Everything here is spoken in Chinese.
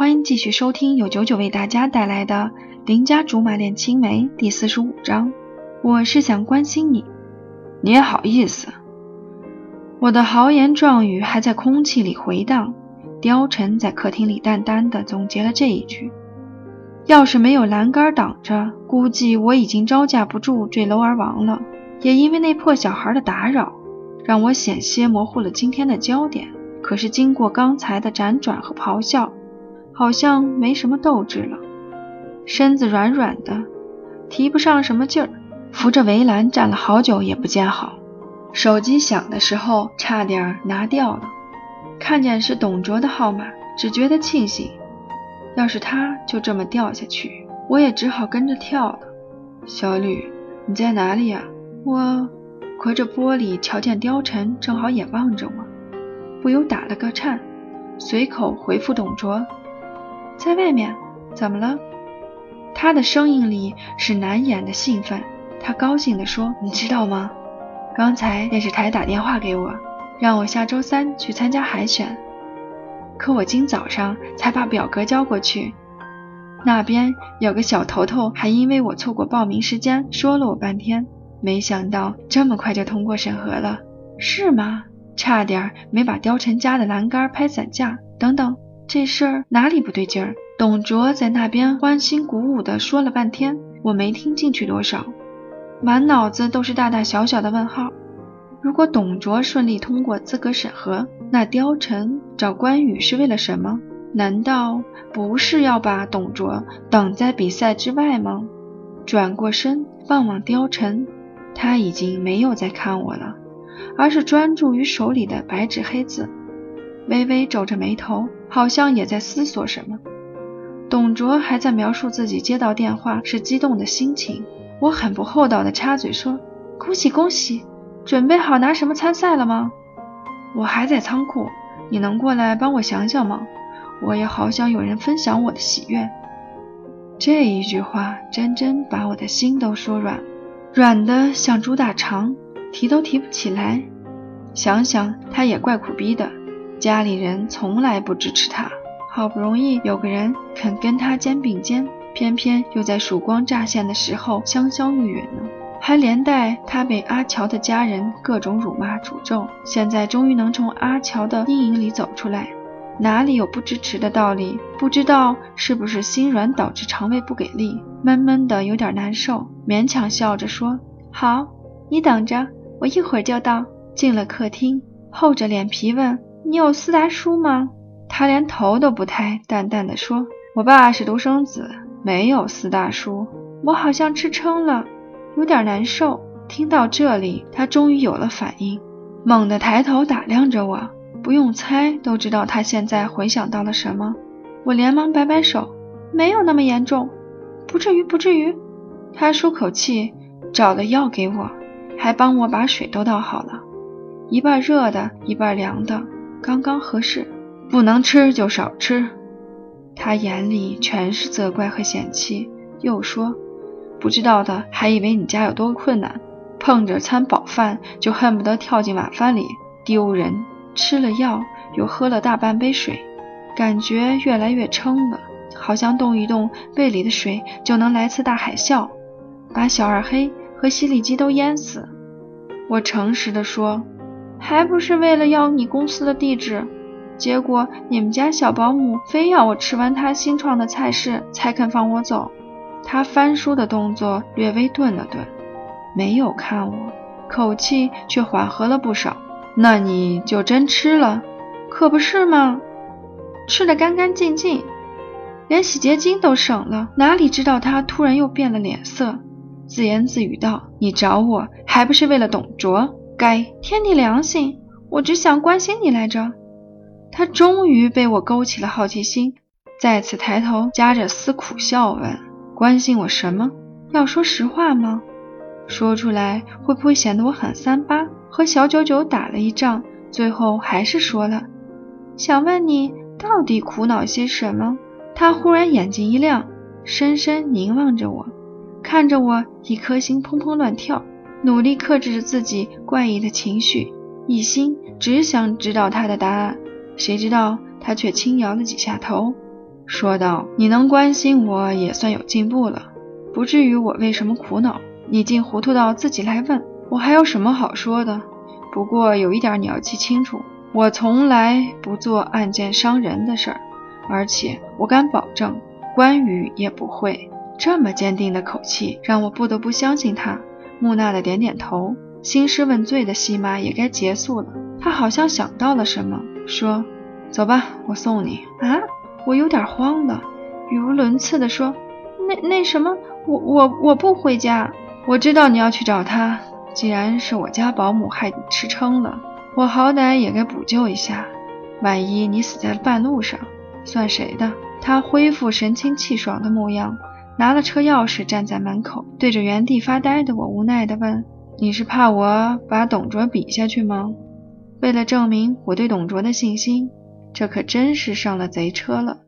欢迎继续收听由九九为大家带来的《邻家竹马恋青梅》第四十五章。我是想关心你，你也好意思？我的豪言壮语还在空气里回荡。貂蝉在客厅里淡淡的总结了这一句：“要是没有栏杆挡着，估计我已经招架不住坠楼而亡了。也因为那破小孩的打扰，让我险些模糊了今天的焦点。可是经过刚才的辗转和咆哮，好像没什么斗志了，身子软软的，提不上什么劲儿，扶着围栏站了好久也不见好。手机响的时候，差点拿掉了。”看见是董卓的号码，只觉得庆幸。要是他就这么掉下去，我也只好跟着跳了。小吕，你在哪里呀？我隔着玻璃瞧见貂蝉正好也望着我，不由打了个颤，随口回复董卓：“在外面。怎么了？”他的声音里是难掩的兴奋。他高兴地说：“你知道吗？刚才电视台打电话给我。”让我下周三去参加海选，可我今早上才把表格交过去，那边有个小头头还因为我错过报名时间说了我半天，没想到这么快就通过审核了，是吗？差点没把貂蝉家的栏杆拍散架。等等，这事儿哪里不对劲儿？董卓在那边欢欣鼓舞地说了半天，我没听进去多少，满脑子都是大大小小的问号。如果董卓顺利通过资格审核，那貂蝉找关羽是为了什么？难道不是要把董卓挡在比赛之外吗？转过身望望貂蝉，他已经没有在看我了，而是专注于手里的白纸黑字，微微皱着眉头，好像也在思索什么。董卓还在描述自己接到电话是激动的心情，我很不厚道的插嘴说：“恭喜恭喜！”准备好拿什么参赛了吗？我还在仓库，你能过来帮我想想吗？我也好想有人分享我的喜悦。这一句话真真把我的心都说软，软的像猪大肠，提都提不起来。想想他也怪苦逼的，家里人从来不支持他，好不容易有个人肯跟他肩并肩，偏偏又在曙光乍现的时候香消玉殒呢。还连带他被阿乔的家人各种辱骂诅咒，现在终于能从阿乔的阴影里走出来，哪里有不支持的道理？不知道是不是心软导致肠胃不给力，闷闷的有点难受，勉强笑着说：“好，你等着，我一会儿就到。”进了客厅，厚着脸皮问：“你有四大叔吗？”他连头都不抬，淡淡的说：“我爸是独生子，没有四大叔。”我好像吃撑了。有点难受。听到这里，他终于有了反应，猛地抬头打量着我，不用猜都知道他现在回想到了什么。我连忙摆摆手，没有那么严重，不至于，不至于。他舒口气，找了药给我，还帮我把水都倒好了，一半热的，一半凉的，刚刚合适。不能吃就少吃。他眼里全是责怪和嫌弃，又说。不知道的还以为你家有多困难，碰着餐饱饭就恨不得跳进晚饭里，丢人。吃了药又喝了大半杯水，感觉越来越撑了，好像动一动胃里的水就能来次大海啸，把小二黑和吸力机都淹死。我诚实的说，还不是为了要你公司的地址，结果你们家小保姆非要我吃完她新创的菜式才肯放我走。他翻书的动作略微顿了顿，没有看我，口气却缓和了不少。那你就真吃了，可不是吗？吃得干干净净，连洗洁精都省了。哪里知道他突然又变了脸色，自言自语道：“你找我还不是为了董卓？该天地良心，我只想关心你来着。”他终于被我勾起了好奇心，再次抬头，夹着丝苦笑问。关心我什么？要说实话吗？说出来会不会显得我很三八？和小九九打了一仗，最后还是说了，想问你到底苦恼些什么？他忽然眼睛一亮，深深凝望着我，看着我，一颗心砰砰乱跳，努力克制着自己怪异的情绪，一心只想知道他的答案。谁知道他却轻摇了几下头，说道：“你能关心我也算有进步了，不至于我为什么苦恼，你竟糊涂到自己来问，我还有什么好说的？不过有一点你要记清楚，我从来不做暗箭伤人的事儿，而且我敢保证，关羽也不会。”这么坚定的口气让我不得不相信他。木讷的点点头，兴师问罪的戏码也该结束了。他好像想到了什么，说：“走吧，我送你。”啊！我有点慌了，语无伦次地说：“那那什么，我我我不回家。我知道你要去找他。既然是我家保姆害你吃撑了，我好歹也该补救一下。万一你死在了半路上，算谁的？”他恢复神清气爽的模样，拿了车钥匙，站在门口，对着原地发呆的我无奈地问：“你是怕我把董卓比下去吗？”为了证明我对董卓的信心。这可真是上了贼车了。